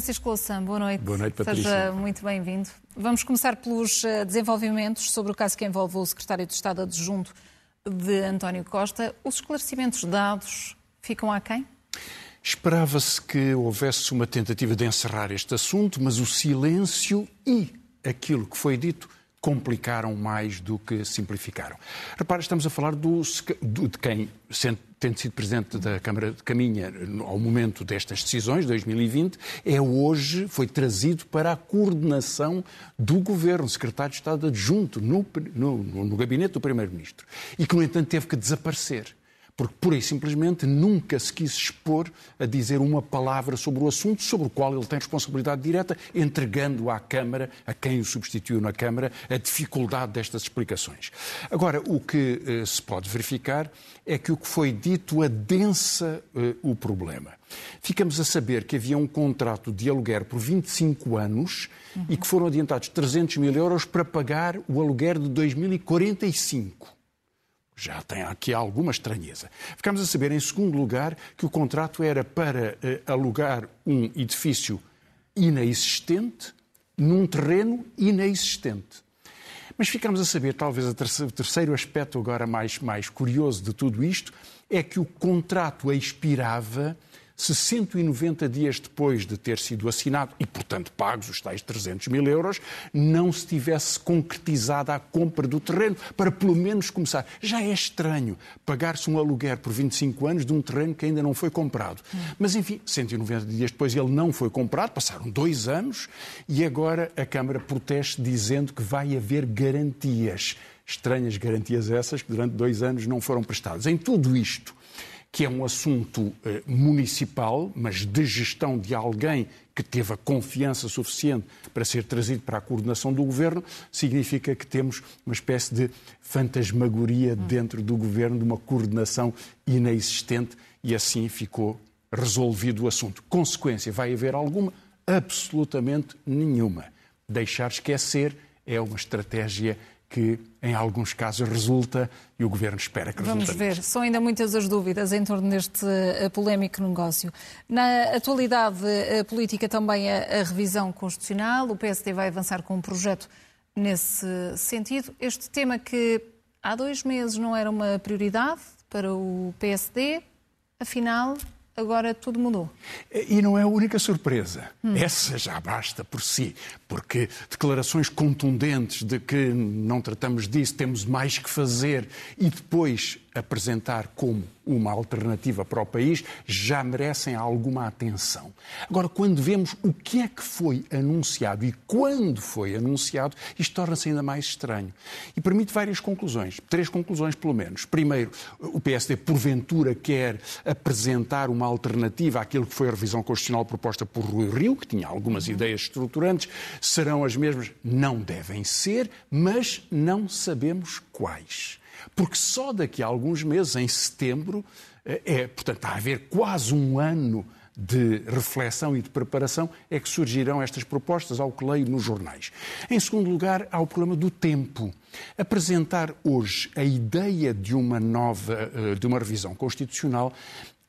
Francisco Louçã, boa noite. Boa noite, Patrícia. Seja muito bem-vindo. Vamos começar pelos eh, desenvolvimentos sobre o caso que envolve o secretário de Estado adjunto de António Costa. Os esclarecimentos dados ficam aquém? Esperava-se que houvesse uma tentativa de encerrar este assunto, mas o silêncio e aquilo que foi dito complicaram mais do que simplificaram. Repara, estamos a falar do, de quem, tendo sido presidente da Câmara de Caminha ao momento destas decisões, 2020, é hoje, foi trazido para a coordenação do governo, secretário de Estado adjunto no, no, no gabinete do Primeiro-Ministro, e que, no entanto, teve que desaparecer porque pura e simplesmente nunca se quis expor a dizer uma palavra sobre o assunto sobre o qual ele tem responsabilidade direta, entregando à Câmara, a quem o substituiu na Câmara, a dificuldade destas explicações. Agora, o que eh, se pode verificar é que o que foi dito adensa eh, o problema. Ficamos a saber que havia um contrato de aluguer por 25 anos uhum. e que foram adiantados 300 mil euros para pagar o aluguer de 2045 já tem aqui alguma estranheza. Ficamos a saber, em segundo lugar, que o contrato era para uh, alugar um edifício inexistente num terreno inexistente. Mas ficamos a saber, talvez o terceiro aspecto agora mais, mais curioso de tudo isto, é que o contrato expirava se 190 dias depois de ter sido assinado e, portanto, pagos os tais 300 mil euros, não se tivesse concretizado a compra do terreno, para pelo menos começar. Já é estranho pagar-se um aluguer por 25 anos de um terreno que ainda não foi comprado. Mas, enfim, 190 dias depois ele não foi comprado, passaram dois anos e agora a Câmara protege dizendo que vai haver garantias. Estranhas garantias essas que durante dois anos não foram prestadas. Em tudo isto, que é um assunto eh, municipal, mas de gestão de alguém que teve a confiança suficiente para ser trazido para a coordenação do governo, significa que temos uma espécie de fantasmagoria dentro do governo, de uma coordenação inexistente, e assim ficou resolvido o assunto. Consequência, vai haver alguma? Absolutamente nenhuma. Deixar esquecer é uma estratégia que em alguns casos resulta e o Governo espera que resulte. Vamos ver, são ainda muitas as dúvidas em torno deste uh, polémico negócio. Na atualidade uh, política também a, a, revisão constitucional, o PSD vai avançar com um projeto nesse sentido. Este tema que há dois meses não era uma prioridade para o PSD, afinal agora tudo mudou. E não é a única surpresa. Hum. Essa já basta por si, porque declarações contundentes de que não tratamos disso, temos mais que fazer e depois apresentar como uma alternativa para o país já merecem alguma atenção. Agora, quando vemos o que é que foi anunciado e quando foi anunciado, isto torna-se ainda mais estranho. E permite várias conclusões, três conclusões pelo menos. Primeiro, o PSD porventura quer apresentar uma alternativa àquilo que foi a revisão constitucional proposta por Rui Rio, que tinha algumas ideias estruturantes. Serão as mesmas? Não devem ser, mas não sabemos quais porque só daqui a alguns meses, em setembro, eh, é, portanto, está a haver quase um ano de reflexão e de preparação, é que surgirão estas propostas, ao que leio nos jornais. Em segundo lugar, há o problema do tempo. Apresentar hoje a ideia de uma nova, eh, de uma revisão constitucional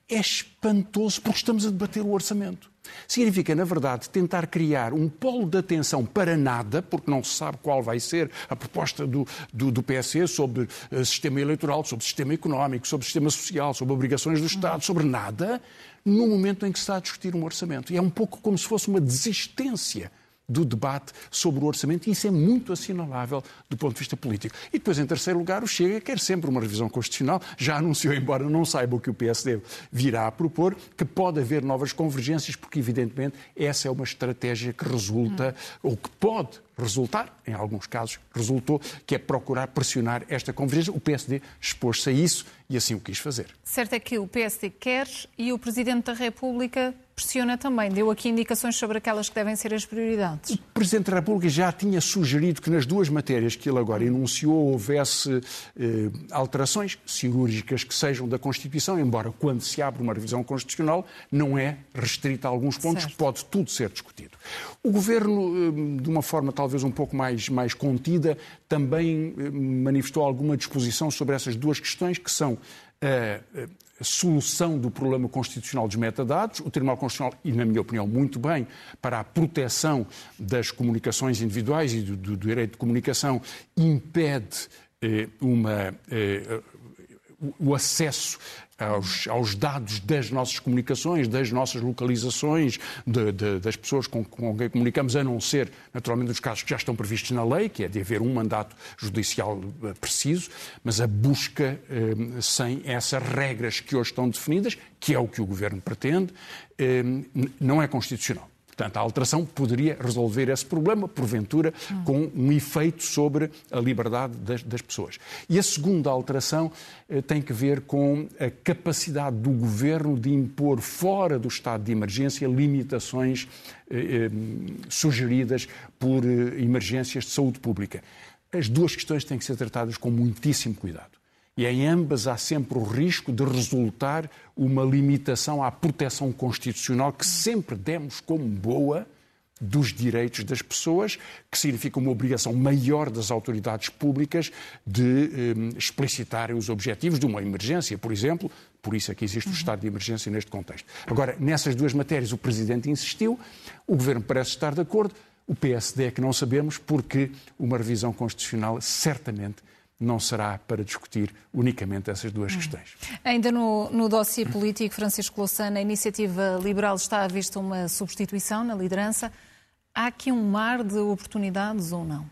é espantoso porque estamos a debater o orçamento. Significa, na verdade, tentar criar um polo de atenção para nada, porque não se sabe qual vai ser a proposta do, do, do PSE sobre uh, sistema eleitoral, sobre sistema económico, sobre sistema social, sobre obrigações do Estado, sobre nada, no momento em que se está a discutir um orçamento. E é um pouco como se fosse uma desistência do debate sobre o orçamento, e isso é muito assinalável do ponto de vista político. E depois, em terceiro lugar, o Chega quer sempre uma revisão constitucional, já anunciou, embora não saiba o que o PSD virá a propor, que pode haver novas convergências, porque, evidentemente, essa é uma estratégia que resulta, ou que pode resultar, em alguns casos resultou, que é procurar pressionar esta convergência. O PSD expôs-se a isso e assim o quis fazer. Certo é que o PSD quer e o Presidente da República pressiona também. Deu aqui indicações sobre aquelas que devem ser as prioridades. O Presidente da República já tinha sugerido que nas duas matérias que ele agora enunciou houvesse eh, alterações cirúrgicas que sejam da Constituição, embora quando se abre uma revisão constitucional não é restrita a alguns pontos, certo. pode tudo ser discutido. O Governo, eh, de uma forma talvez um pouco mais, mais contida, também eh, manifestou alguma disposição sobre essas duas questões, que são a solução do problema constitucional dos metadados. O Tribunal Constitucional, e na minha opinião, muito bem, para a proteção das comunicações individuais e do, do direito de comunicação, impede eh, uma, eh, o acesso aos, aos, dados das nossas comunicações, das nossas localizações, de, de, das pessoas com, com, quem comunicamos, a não ser, naturalmente, os casos que já estão previstos na lei, que é de haver um mandato judicial eh, preciso, mas a busca eh, sem essas regras que hoje estão definidas, que é o que o Governo pretende, eh, não é constitucional. Portanto, a alteração poderia resolver esse problema, porventura, com um efeito sobre a liberdade das, das pessoas. E a segunda alteração eh, tem que ver com a capacidade do governo de impor, fora do estado de emergência, limitações eh, eh sugeridas por eh, emergências de saúde pública. As duas questões têm que ser tratadas com muitíssimo cuidado. E em ambas há sempre o risco de resultar uma limitação à proteção constitucional que sempre demos como boa dos direitos das pessoas, que significa uma obrigação maior das autoridades públicas de eh, explicitarem os objetivos de uma emergência, por exemplo. Por isso é que existe o estado de emergência neste contexto. Agora, nessas duas matérias, o Presidente insistiu, o Governo parece estar de acordo, o PSD é que não sabemos, porque uma revisão constitucional certamente não será para discutir unicamente essas duas questões. Ainda no, no dossiê político, Francisco Louçana, a iniciativa liberal está à vista uma substituição na liderança. Há aqui um mar de oportunidades ou não?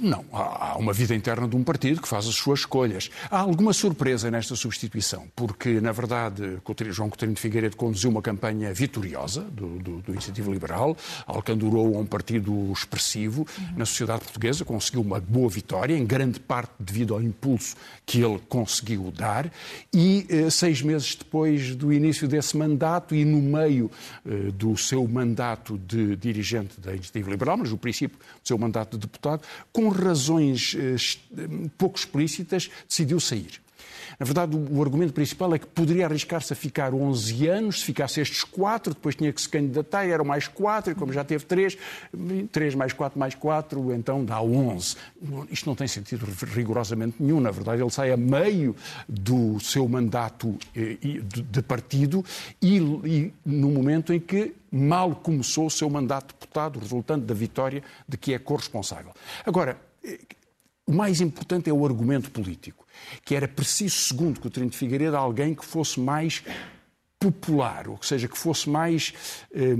Não, há uma vida interna de um partido que faz as suas escolhas. Há alguma surpresa nesta substituição, porque, na verdade, João Coutinho de Figueiredo conduziu uma campanha vitoriosa do, do, do Iniciativa Liberal, alcandurou um partido expressivo uhum. na sociedade portuguesa, conseguiu uma boa vitória, em grande parte devido ao impulso que ele conseguiu dar, e eh, seis meses depois do início desse mandato e no meio eh, do seu mandato de dirigente da Iniciativa Liberal, mas no princípio do seu mandato de deputado, com razões eh, pouco explícitas, decidiu sair. Na verdade, o argumento principal é que poderia arriscar-se a ficar 11 anos, se ficasse estes 4, depois tinha que se candidatar, eram mais 4, e como já teve 3, 3 mais 4 mais 4, então dá 11. Isto não tem sentido rigorosamente nenhum. Na verdade, ele sai a meio do seu mandato eh, de partido e, e no momento em que mal começou o seu mandato de deputado, resultante da vitória de que é corresponsável. Agora, eh, o mais importante é o argumento político, que era preciso, segundo Coutinho de Figueiredo, alguém que fosse mais popular, ou seja, que fosse mais. Eh,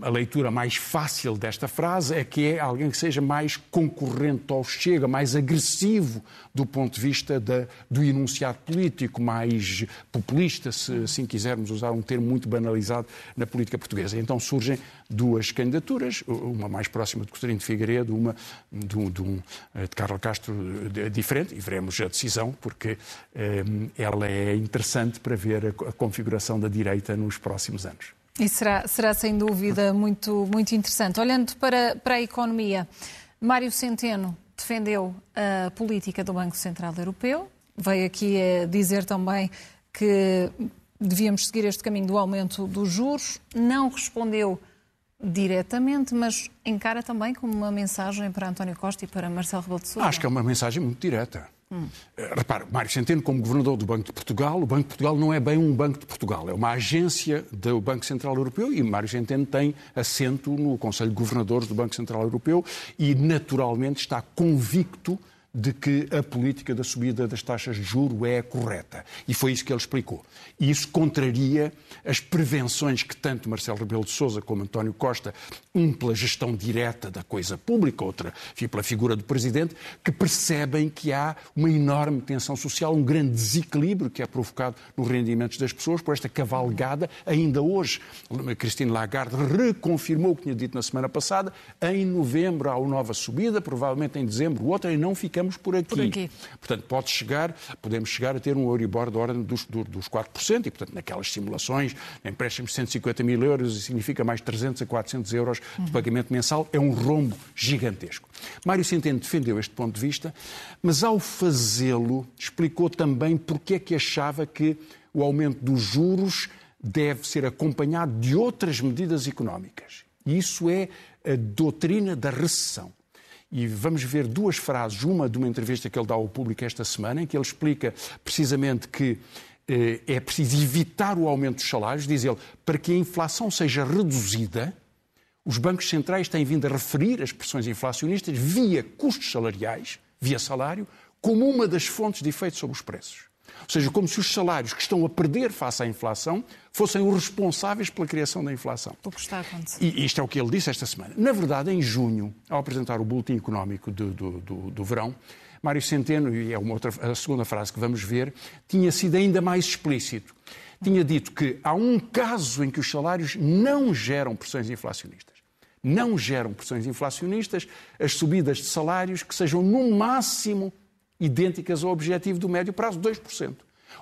a leitura mais fácil desta frase é que é alguém que seja mais concorrente ao Chega, mais agressivo do ponto de vista da, do enunciado político, mais populista, se assim quisermos usar um termo muito banalizado na política portuguesa. Então surgem duas candidaturas, uma mais próxima de Coutinho de Figueiredo, uma de, um, de, um, eh, de Carlos Castro diferente, e veremos a decisão, porque eh, ela é interessante para ver a, a configuração da direita nos próximos anos. E será, será sem dúvida muito, muito interessante. Olhando para, para a economia, Mário Centeno defendeu a política do Banco Central Europeu, veio aqui a dizer também que devíamos seguir este caminho do aumento dos juros, não respondeu diretamente, mas encara também como uma mensagem para António Costa e para Marcelo Rebelo de Sousa. Acho que é uma mensagem muito direta. Hum. Repare, Mário Centeno, como governador do Banco de Portugal, o Banco de Portugal não é bem um Banco de Portugal, é uma agência do Banco Central Europeu e Mário Centeno tem assento no Conselho de Governadores do Banco Central Europeu e, naturalmente, está convicto de que a política da subida das taxas de juro é correta. E foi isso que ele explicou. E isso contraria as prevenções que tanto Marcelo Rebelo de Sousa como António Costa, um pela gestão direta da coisa pública, outra pela figura do Presidente, que percebem que há uma enorme tensão social, um grande desequilíbrio que é provocado nos rendimentos das pessoas por esta cavalgada. Ainda hoje, Christine Lagarde reconfirmou o que tinha dito na semana passada, em novembro há uma nova subida, provavelmente em dezembro outra, e não ficamos ficamos por aqui. por aqui. Portanto, pode chegar, podemos chegar a ter um Euribor de ordem dos, dos 4%, e, portanto, naquelas simulações, empréstimos de 150 mil euros, significa mais 300 a 400 euros de pagamento mensal, é um rombo gigantesco. Mário Centeno defendeu este ponto de vista, mas ao fazê-lo, explicou também porque é que achava que o aumento dos juros deve ser acompanhado de outras medidas económicas. E isso é a doutrina da recessão. E vamos ver duas frases, uma de uma entrevista que ele dá ao público esta semana, em que ele explica precisamente que eh, é preciso evitar o aumento dos salários, diz ele, para que a inflação seja reduzida, os bancos centrais têm vindo a referir as pressões inflacionistas via custos salariais, via salário, como uma das fontes de efeito sobre os preços. Ou seja, como se os salários que estão a perder face à inflação fossem os responsáveis pela criação da inflação. O que está a acontecer. E isto é o que ele disse esta semana. Na verdade, em junho, ao apresentar o boletim económico do, do, do, do verão, Mário Centeno, e é uma outra, a segunda frase que vamos ver, tinha sido ainda mais explícito. Tinha dito que há um caso em que os salários não geram pressões inflacionistas não geram pressões inflacionistas, as subidas de salários que sejam no máximo idênticas ao objetivo do médio prazo, 2%.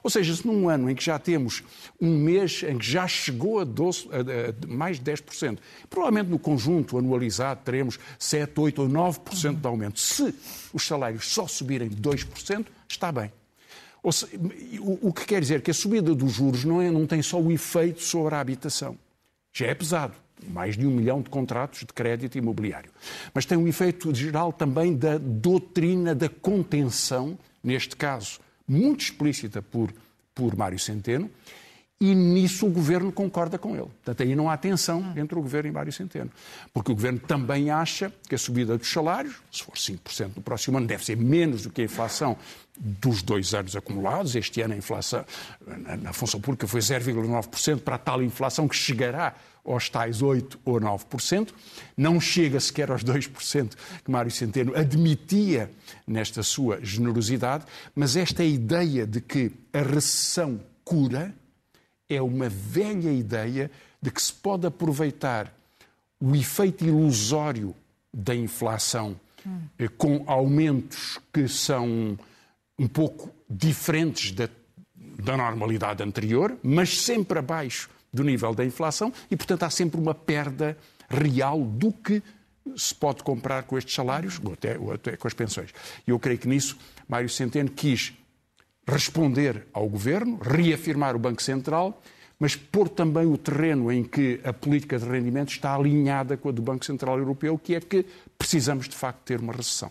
Ou seja, se num ano em que já temos um mês em que já chegou a, 12, a, a mais de 10%, provavelmente no conjunto anualizado teremos 7, 8 ou 9% de aumento. Se os salários só subirem 2%, está bem. Se, o, o, que quer dizer que a subida dos juros não, é, não tem só o efeito sobre a habitação. Já é pesado mais de um milhão de contratos de crédito imobiliário. Mas tem um efeito geral também da doutrina da contenção, neste caso muito explícita por, por Mário Centeno, e nisso o governo concorda com ele. Portanto, aí não há tensão entre o governo e Mário Centeno. Porque o governo também acha que a subida dos salários, se for 5% no próximo ano, deve ser menos do que a inflação dos dois anos acumulados. Este ano a inflação na, na função pública foi 0,9% para a tal inflação que chegará aos tais 8% ou 9%, não chega sequer aos 2% que Mário Centeno admitia nesta sua generosidade, mas esta ideia de que a recessão cura é uma velha ideia de que se pode aproveitar o efeito ilusório da inflação hum. com aumentos que são um pouco diferentes da, da normalidade anterior, mas sempre abaixo do nível da inflação e, portanto, há sempre uma perda real do que se pode comprar com estes salários, ou até, ou até com as pensões. E eu creio que nisso Mário Centeno quis responder ao governo, reafirmar o Banco Central, mas pôr também o terreno em que a política de rendimento está alinhada com a do Banco Central Europeu, que é que precisamos de facto ter uma recessão.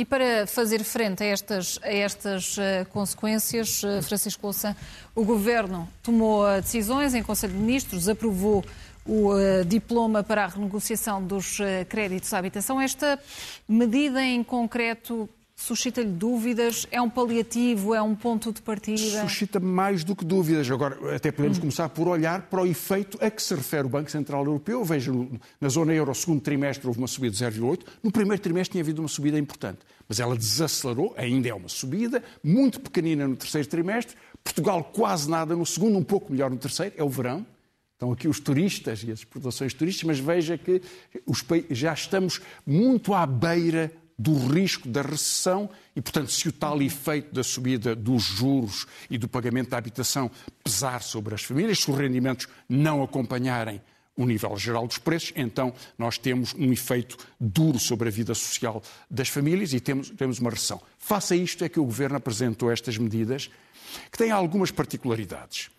E para fazer frente a estas, a estas uh, consequências, uh, Francisco Louçã, o Governo tomou decisões em Conselho de Ministros, aprovou o diploma para a renegociação dos créditos à habitação. Esta medida em concreto suscita-lhe dúvidas? É um paliativo? É um ponto de partida? Suscita mais do que dúvidas. Agora, até podemos hum. começar por olhar para o efeito a que se refere o Banco Central Europeu. Veja, na zona euro, segundo trimestre, houve uma subida de 0,8. No primeiro trimestre tinha havido uma subida importante. Mas ela desacelerou, ainda é uma subida, muito pequenina no terceiro trimestre. Portugal quase nada no segundo, um pouco melhor no terceiro. É o verão. Estão aqui os turistas e as exportações turísticas, mas veja que já estamos muito à beira do risco da recessão e, portanto, se o tal efeito da subida dos juros e do pagamento da habitação pesar sobre as famílias, se os rendimentos não acompanharem o nível geral dos preços, então nós temos um efeito duro sobre a vida social das famílias e temos, temos uma recessão. Face a isto é que o Governo apresentou estas medidas que têm algumas particularidades.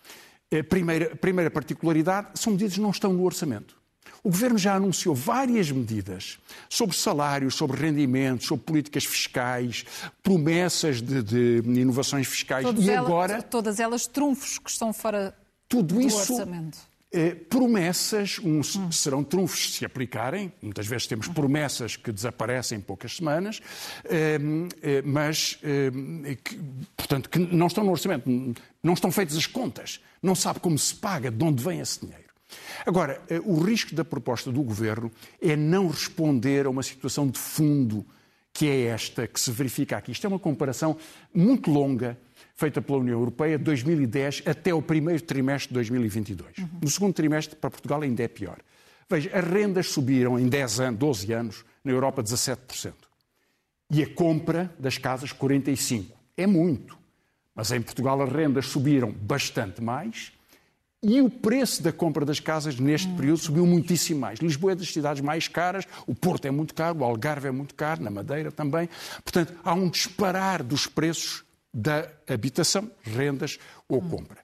A primeira, a primeira particularidade são medidas que não estão no orçamento. O Governo já anunciou várias medidas sobre salários, sobre rendimentos, sobre políticas fiscais, promessas de, de inovações fiscais todas e elas, agora... Todas elas trunfos que estão fora tudo do isso, orçamento. Eh, promessas um, hum. serão trunfos se aplicarem. Muitas vezes temos promessas que desaparecem em poucas semanas, eh, eh, mas, que, portanto, que não estão no orçamento, não estão feitas as contas, não sabe como se paga, de onde vem esse dinheiro. Agora, eh, o risco da proposta do governo é não responder a uma situação de fundo que é esta que se verifica aqui. Isto é uma comparação muito longa feita pela União Europeia de 2010 até o primeiro trimestre de 2022. Uhum. No segundo trimestre, para Portugal, ainda é pior. Veja, as rendas subiram em 10 anos, 12 anos, na Europa 17%. E a compra das casas 45%. É muito. Mas em Portugal as rendas subiram bastante mais e o preço da compra das casas neste período subiu muitíssimo mais. Lisboa é das cidades mais caras, o Porto é muito caro, o Algarve é muito caro, na Madeira também. Portanto, há um disparar dos preços da habitação, rendas ou compra.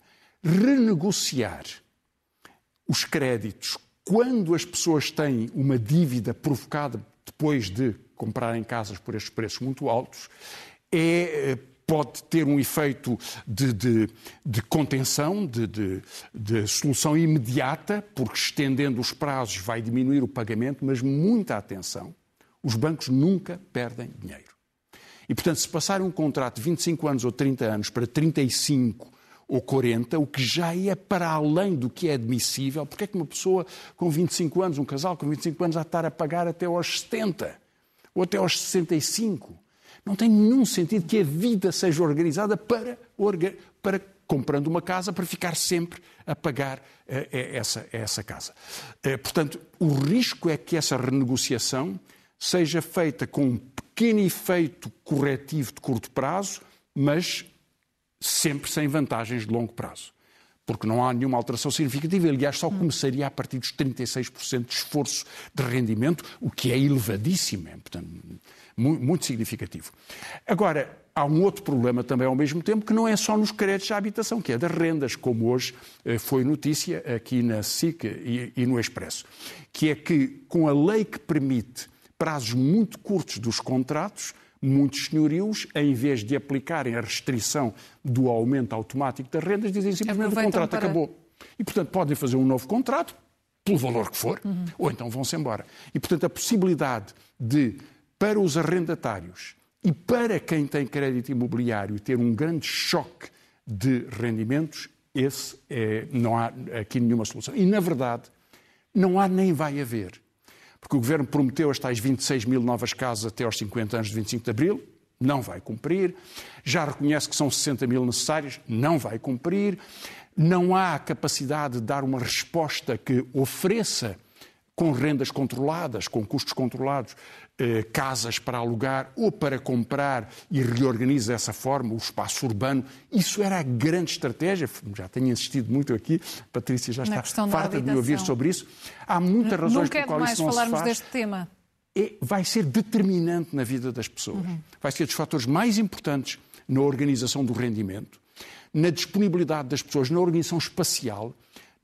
Renegociar os créditos quando as pessoas têm uma dívida provocada depois de comprarem casas por estes preços muito altos, é eh, pode ter um efeito de, de, de contenção, de, de, solução imediata, porque estendendo os prazos vai diminuir o pagamento, mas muita atenção, os bancos nunca perdem dinheiro. E, portanto, se passar um contrato de 25 anos ou 30 anos para 35 ou 40, o que já é para além do que é admissível, porque é que uma pessoa com 25 anos, um casal com 25 anos, a estar a pagar até aos 70 ou até aos 65? Não tem nenhum sentido que a vida seja organizada para, para comprando uma casa para ficar sempre a pagar uh, essa, essa casa. Uh, portanto, o risco é que essa renegociação seja feita com um pequeno efeito corretivo de curto prazo, mas sempre sem vantagens de longo prazo. Porque não há nenhuma alteração significativa. Aliás, só começaria a partir dos 36% de esforço de rendimento, o que é elevadíssimo. É, portanto, muito significativo. Agora, há um outro problema também ao mesmo tempo, que não é só nos créditos à habitação, que é das rendas, como hoje eh, foi notícia aqui na SIC e no Expresso, que é que com a lei que permite prazos muito curtos dos contratos, muitos senhorios, em vez de aplicarem a restrição do aumento automático das rendas, dizem simplesmente que o contrato para... acabou. E, portanto, podem fazer um novo contrato, pelo valor que for, uhum. ou então vão-se embora. E, portanto, a possibilidade de para os arrendatários e para quem tem crédito imobiliário ter um grande choque de rendimentos, esse é, não há aqui nenhuma solução. E, na verdade, não há nem vai haver. Porque o Governo prometeu as tais 26 mil novas casas até aos 50 anos de 25 de Abril, não vai cumprir. Já reconhece que são 60 mil necessárias, não vai cumprir. Não há capacidade de dar uma resposta que ofereça com rendas controladas, com custos controlados, eh, casas para alugar ou para comprar e reorganiza dessa forma o espaço urbano. Isso era a grande estratégia. Já tenho insistido muito aqui, Patrícia já está farta de me ouvir sobre isso. Há muitas razões por quais isso não se faz. deste tema. É, vai ser determinante na vida das pessoas. Uhum. Vai ser dos fatores mais importantes na organização do rendimento, na disponibilidade das pessoas, na organização espacial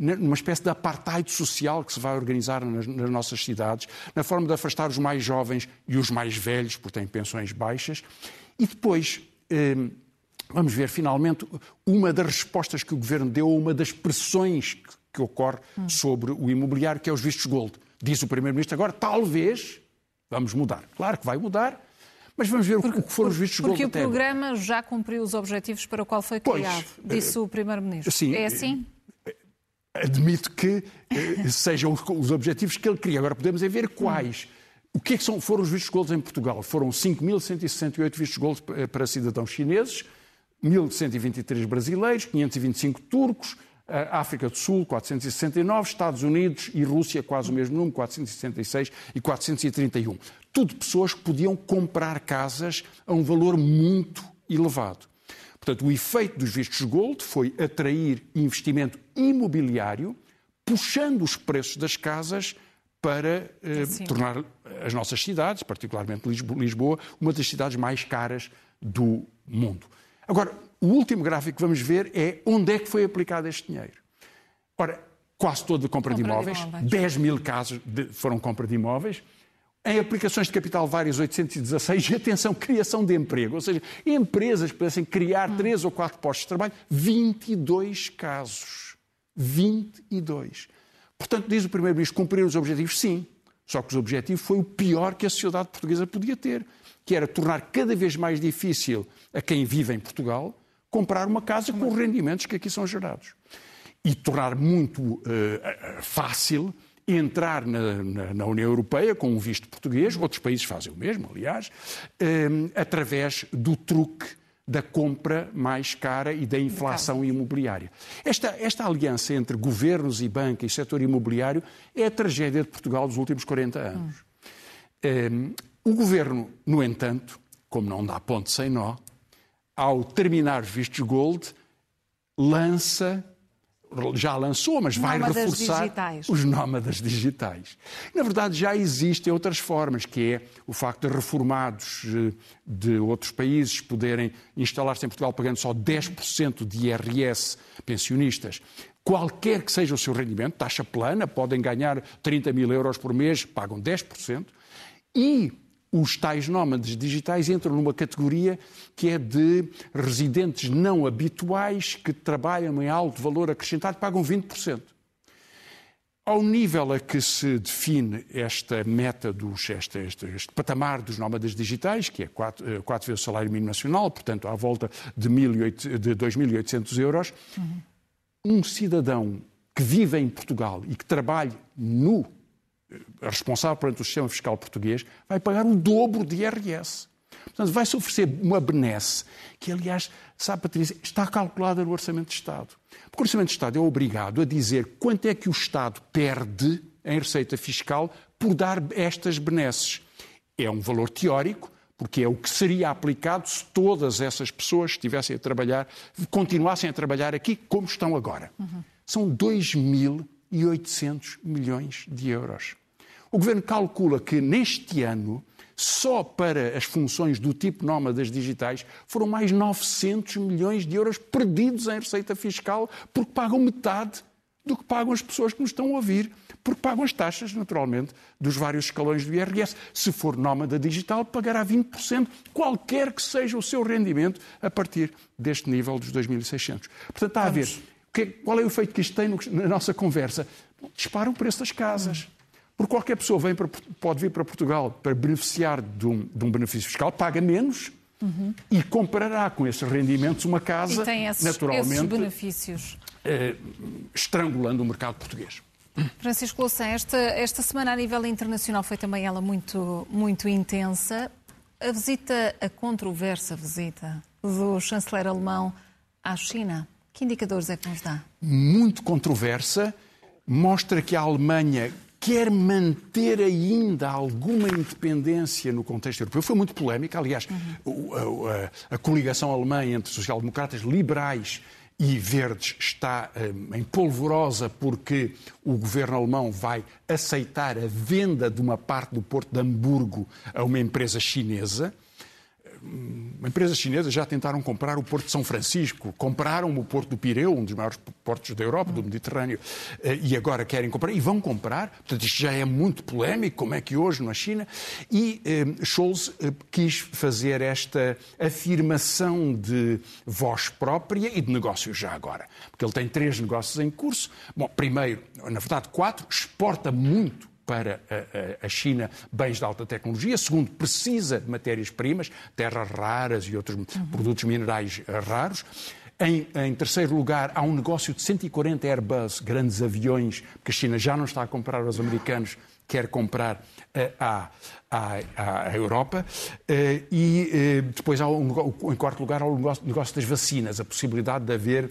numa espécie de apartheid social que se vai organizar nas, nas, nossas cidades, na forma de afastar os mais jovens e os mais velhos, porque têm pensões baixas. E depois, eh, vamos ver, finalmente, uma das respostas que o Governo deu uma das pressões que, ocorre hum. sobre o imobiliário, que é os vistos gold. Diz o Primeiro-Ministro agora, talvez, vamos mudar. Claro que vai mudar, mas vamos ver porque, o que foram os vistos Porque o programa já cumpriu os objetivos para o qual foi criado, pois, disse uh, o Primeiro-Ministro. É assim? Admito que eh, sejam os objetivos que ele queria. Agora podemos é ver quais. O que, é que são, foram os vistos gold em Portugal? Foram 5.168 vistos gold para cidadãos chineses, 1.123 brasileiros, 525 turcos, África do Sul, 469, Estados Unidos e Rússia, quase o mesmo número, 466 e 431. Tudo pessoas que podiam comprar casas a um valor muito elevado. Portanto, o efeito dos vistos gold foi atrair investimento imobiliário, puxando os preços das casas para eh, tornar as nossas cidades, particularmente Lisboa, uma das cidades mais caras do mundo. Agora, o último gráfico que vamos ver é onde é que foi aplicado este dinheiro. Ora, quase toda a compra, compra de, imóveis, de imóveis, 10 mil casos de, foram compra de imóveis, em aplicações de capital várias 816, e atenção, criação de emprego, ou seja, empresas que pudessem criar hum. três ou quatro postos de trabalho, 22 casos. 22. Portanto, diz o Primeiro-Ministro, cumprir os objetivos, sim. Só que os objetivos foi o pior que a sociedade portuguesa podia ter, que era tornar cada vez mais difícil a quem vive em Portugal comprar uma casa com os rendimentos que aqui são gerados. E tornar muito uh, fácil entrar na, na, na, União Europeia com um visto português, outros países fazem o mesmo, aliás, um, através do truque da compra mais cara e da inflação imobiliária. Esta, esta aliança entre governos e banca e setor imobiliário é a tragédia de Portugal dos últimos 40 anos. Hum. Um, o governo, no entanto, como não dá ponto sem nó, ao terminar os vistos gold, lança já lançou, mas vai nómadas reforçar digitais. os nómadas digitais. Na verdade, já existem outras formas, que é o facto de reformados eh, de outros países poderem instalar-se em Portugal pagando só 10% de IRS pensionistas. Qualquer que seja o seu rendimento, taxa plana, podem ganhar 30 mil euros por mês, pagam 10%. E os tais nómadas digitais entram numa categoria que é de residentes não habituais que trabalham em alto valor acrescentado, pagam 20%. Ao nível a que se define esta meta, dos, este, este, este patamar dos nómadas digitais, que é quatro, eh, quatro vezes o salário mínimo nacional, portanto, à volta de, 18, de 2.800 euros, uhum. um cidadão que vive em Portugal e que trabalhe no eh, responsável perante o sistema fiscal português vai pagar o dobro de IRS. Portanto, vai-se oferecer uma benesse que, aliás, sabe, Patrícia, está calculada no Orçamento de Estado. Porque o Orçamento de Estado é obrigado a dizer quanto é que o Estado perde em receita fiscal por dar estas benesses. É um valor teórico, porque é o que seria aplicado se todas essas pessoas estivessem a trabalhar, continuassem a trabalhar aqui como estão agora. Uhum. São 2.800 milhões de euros. O Governo calcula que neste ano só para as funções do tipo nómadas digitais foram mais 900 milhões de euros perdidos em receita fiscal porque pagam metade do que pagam as pessoas que nos estão a ouvir, porque pagam as taxas, naturalmente, dos vários escalões do IRS. Se for nómada digital, pagará 20%, qualquer que seja o seu rendimento, a partir deste nível dos 2.600. Portanto, está a ver qual é o efeito que isto tem na nossa conversa. Dispara o preço das casas. Porque qualquer pessoa vem para, pode vir para Portugal para beneficiar de um, de um benefício fiscal, paga menos uhum. e comprará com esses rendimentos uma casa, e tem esses, naturalmente, esses benefícios. Eh, estrangulando o mercado português. Francisco Louçã, esta, esta semana a nível internacional foi também ela muito, muito intensa. A visita, a controversa visita do chanceler alemão à China, que indicadores é que nos dá? Muito controversa, mostra que a Alemanha quer manter ainda alguma independência no contexto europeu. Foi muito polémica, aliás, uhum. a, a, a, coligação alemã entre social-democratas liberais e verdes está um, em polvorosa porque o governo alemão vai aceitar a venda de uma parte do porto de Hamburgo a uma empresa chinesa uma empresa chinesa já tentaram comprar o Porto de São Francisco, compraram o Porto do Pireu, um dos maiores portos da Europa, do Mediterrâneo, eh, e agora querem comprar, e vão comprar. Portanto, isto já é muito polémico, como é que hoje na China. E eh, Scholz eh, quis fazer esta afirmação de voz própria e de negócios já agora. Porque ele tem três negócios em curso. Bom, primeiro, na verdade, quatro, exporta muito para a, China bens de alta tecnologia. Segundo, precisa de matérias-primas, terras raras e outros uhum. produtos minerais raros. Em, em, terceiro lugar, há um negócio de 140 Airbus, grandes aviões, que a China já não está a comprar aos americanos, quer comprar uh, à, à, à, Europa. Uh, e uh, depois, há em quarto lugar, há o negócio, negócio, das vacinas, a possibilidade de haver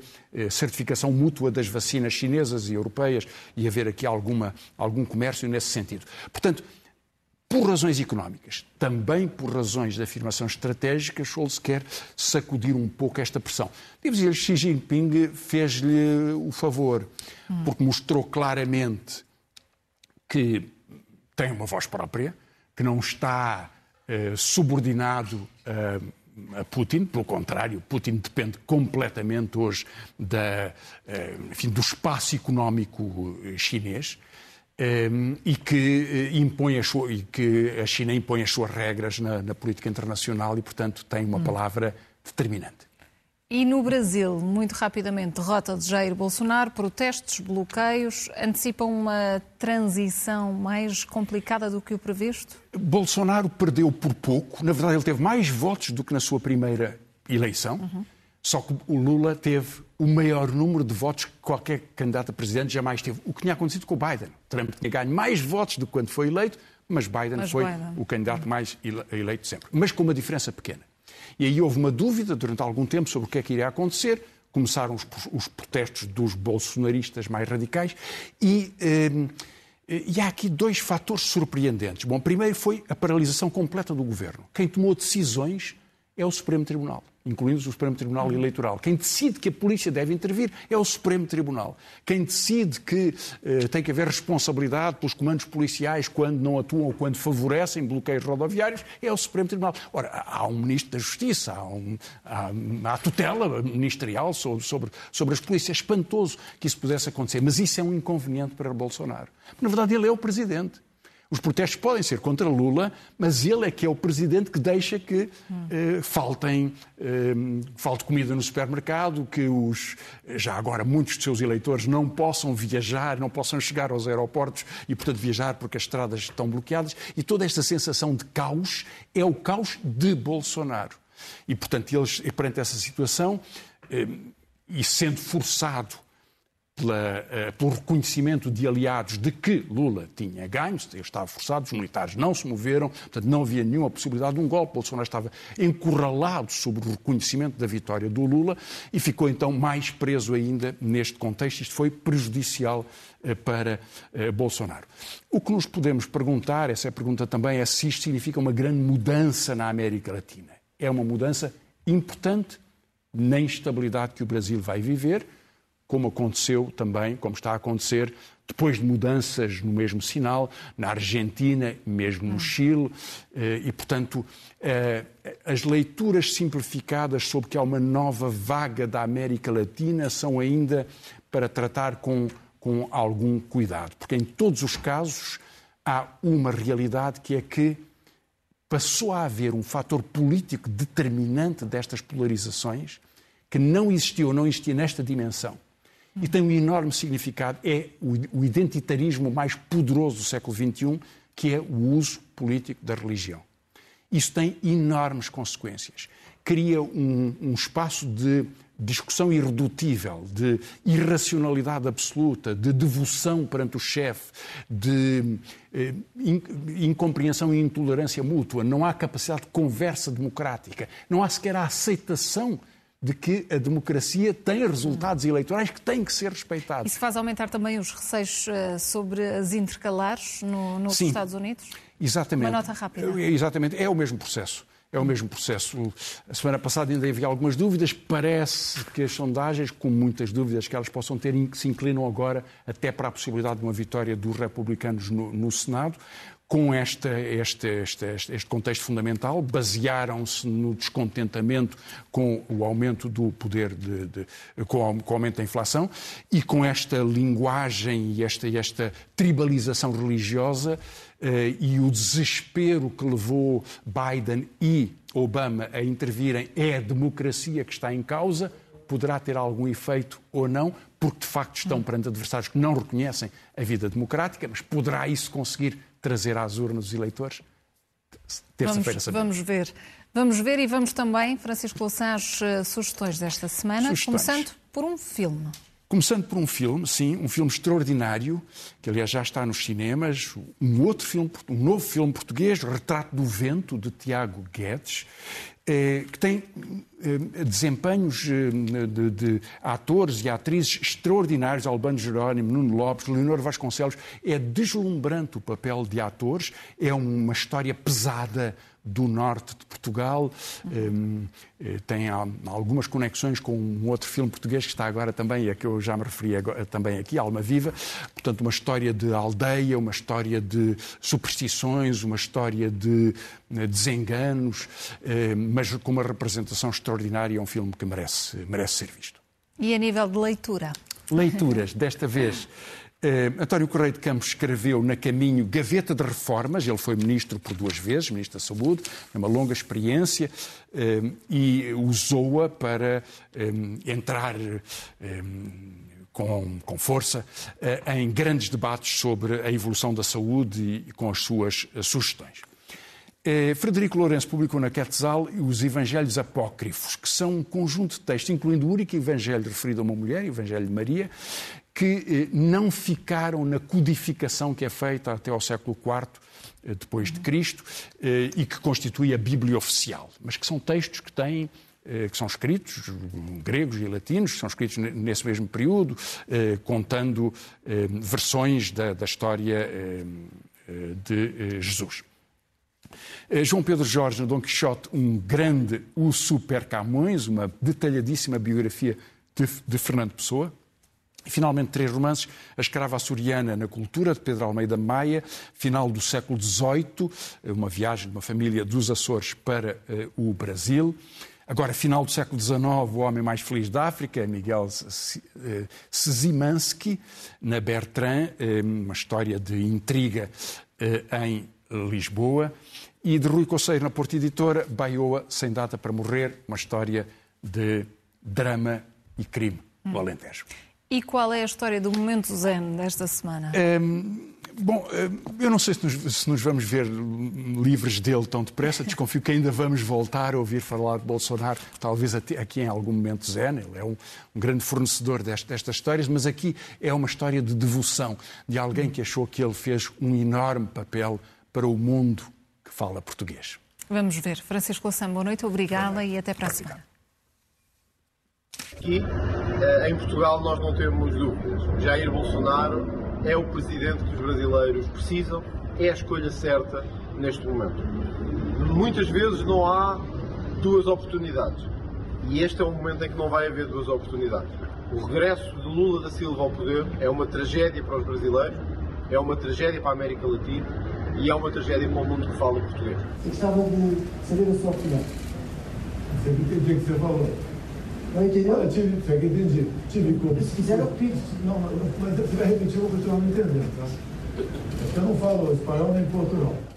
certificação mútua das vacinas chinesas e europeias e haver aqui alguma, algum comércio nesse sentido. Portanto, por razões económicas, também por razões de afirmação estratégica, Scholz quer sacudir um pouco esta pressão. Devo dizer, Xi Jinping fez-lhe o favor, porque mostrou claramente que tem uma voz própria, que não está eh, subordinado a, a, Putin, pelo contrário, Putin depende completamente hoje da, eh, enfim, do espaço económico eh, chinês. e que impõe a sua, e que a China impõe as suas regras na, na política internacional e, portanto, tem uma hum. palavra determinante. E no Brasil, muito rapidamente, derrota de Jair Bolsonaro, protestos, bloqueios, antecipam uma transição mais complicada do que o previsto? Bolsonaro perdeu por pouco. Na verdade, ele teve mais votos do que na sua primeira eleição. Uhum. Só que o Lula teve o maior número de votos que qualquer candidato a presidente jamais teve. O que tinha acontecido com o Biden. Trump tinha ganho mais votos do que quando foi eleito, mas Biden mas foi Biden. o candidato mais eleito sempre. Mas com uma diferença pequena. E aí houve uma dúvida durante algum tempo sobre o que é que iria acontecer. Começaram os, os protestos dos bolsonaristas mais radicais e. Eh, e há aqui dois fatores surpreendentes. Bom, primeiro foi a paralisação completa do governo. Quem tomou decisões é o Supremo Tribunal incluindo o Supremo Tribunal. Eleitoral. Quem decide que a polícia deve intervir é o Supremo Tribunal. Quem decide que uh, tem que haver responsabilidade pelos comandos policiais quando não atuam ou quando favorecem bloqueios rodoviários é o Supremo Tribunal. Ora, há um Ministro da Justiça, há, um, há, há tutela ministerial sobre, sobre, sobre as polícias. É espantoso que isso pudesse acontecer, mas isso é um inconveniente para Bolsonaro. Na verdade, ele é o Presidente. Os protestos podem ser contra Lula, mas ele é que é o presidente que deixa que eh, faltem, eh, falte comida no supermercado, que os, já agora muitos de seus eleitores não possam viajar, não possam chegar aos aeroportos e, portanto, viajar porque as estradas estão bloqueadas. E toda esta sensação de caos é o caos de Bolsonaro. E, portanto, eles, perante essa situação, eh, e sendo forçado pela, uh, pelo reconhecimento de aliados de que Lula tinha ganho, estava forçado, os militares não se moveram, portanto não havia nenhuma possibilidade de um golpe. Bolsonaro estava encurralado sobre o reconhecimento da vitória do Lula e ficou então mais preso ainda neste contexto. Isto foi prejudicial uh, para uh, Bolsonaro. O que nos podemos perguntar, essa é a pergunta também, é se isto significa uma grande mudança na América Latina. É uma mudança importante na instabilidade que o Brasil vai viver como aconteceu também, como está a acontecer depois de mudanças no mesmo sinal, na Argentina, mesmo no Chile, eh, e, portanto, eh, as leituras simplificadas sobre que há uma nova vaga da América Latina são ainda para tratar com, com algum cuidado, porque em todos os casos há uma realidade que é que passou a haver um fator político determinante destas polarizações que não existiu, não existia nesta dimensão e tem um enorme significado. É o identitarismo mais poderoso do século XXI, que é o uso político da religião. Isso tem enormes consequências. Cria um, um espaço de discussão irredutível, de irracionalidade absoluta, de devoção perante o chefe, de eh, incompreensão e intolerância mútua. Não há capacidade de conversa democrática, não há sequer a aceitação de que a democracia tem resultados eleitorais que têm que ser respeitados. Isso faz aumentar também os receios eh, sobre as intercalares no, nos Sim, Estados Unidos? Exatamente. Uma nota rápida. Exatamente, é o mesmo processo. É o mesmo processo. A semana passada ainda havia algumas dúvidas. Parece que as sondagens, com muitas dúvidas que elas possam ter, se inclinam agora até para a possibilidade de uma vitória dos republicanos no, no Senado com esta, este, este, este, contexto fundamental, basearam-se no descontentamento com o aumento do poder, de, de, com, o, aumento da inflação e com esta linguagem e esta, esta tribalização religiosa eh, e o desespero que levou Biden e Obama a intervirem é a democracia que está em causa, poderá ter algum efeito ou não, porque de facto estão perante adversários que não reconhecem a vida democrática, mas poderá isso conseguir trazer às urnas os eleitores? Terça-feira Vamos ver. Vamos ver e vamos também, Francisco Louçã, as eh, sugestões desta semana, sugestões. começando por um filme. Começando por um filme, sim, um filme extraordinário, que aliás já está nos cinemas, um outro filme, um novo filme português, Retrato do Vento, de Tiago Guedes, que tem eh, desempenhos eh, de, de, atores e atrizes extraordinários, Albano Jerónimo, Nuno Lopes, Leonor Vasconcelos. É deslumbrante o papel de atores, é uma história pesada, do norte de Portugal. Uhum. tem algumas conexões com um outro filme português que está agora também, a que eu já me referi agora, também aqui, Alma Viva. Portanto, uma história de aldeia, uma história de superstições, uma história de desenganos, mas com uma representação extraordinária. É um filme que merece, merece ser visto. E a nível de leitura? Leituras, desta vez. Uh, António Correio de Campos escreveu na Caminho Gaveta de Reformas, ele foi ministro por duas vezes, ministro da Saúde, tem uma longa experiência uh, e usou-a para um, eh, entrar um, com, com, força uh, em grandes debates sobre a evolução da saúde e com as suas sugestões. Frederico Lourenço publicou na Quetzal os Evangelhos Apócrifos, que são um conjunto de textos, incluindo o único Evangelho referido a uma mulher, o Evangelho de Maria, que eh, não ficaram na codificação que é feita até ao século IV eh, depois de Cristo eh, e que constitui a Bíblia oficial, mas que são textos que têm que são escritos, gregos e latinos, que são escritos nesse mesmo período, contando versões da, da história de Jesus. João Pedro Jorge, no Dom Quixote, um grande, o Super Camões, uma detalhadíssima biografia de, de Fernando Pessoa. E, finalmente, três romances. A Escrava Açoriana na Cultura, de Pedro Almeida Maia, final do século XVIII, uma viagem de uma família dos Açores para uh, o Brasil. Agora, final do século XIX, o homem mais feliz da África, Miguel Szymanski, na Bertrand, eh, uma história de intriga em Lisboa. E de Rui Conceiro, na Porta Editora, Baioa, Sem Data para Morrer, uma história de drama e crime no Alentejo. E qual é a história do momento zen desta semana? Um, bom, eu não sei se nos, se nos, vamos ver livres dele tão depressa. Desconfio que ainda vamos voltar a ouvir falar de Bolsonaro, talvez aqui em algum momento zen. Ele é um, um grande fornecedor dest, destas histórias, mas aqui é uma história de devoção de alguém que achou que ele fez um enorme papel para o mundo que fala português. Vamos ver. Francisco Lassan, boa noite, obrigada e até para a semana. Aqui, eh, em Portugal, nós não temos dúvidas. Jair Bolsonaro é o presidente que os brasileiros precisam, é a escolha certa neste momento. Muitas vezes não há duas oportunidades. E este é um momento em que não vai haver duas oportunidades. O regresso de Lula da Silva ao poder é uma tragédia para os brasileiros, é uma tragédia para a América Latina e é uma tragédia para o mundo que fala português. Eu gostava de saber a sua opinião. Você entendeu o que você falou? Não entendeu? Eu tive, você que entendi. Tive como. Se quiser, eu repito. Não, mas se vai repetir, eu vou continuar não entendendo, tá? Eu não falo espanhol nem português.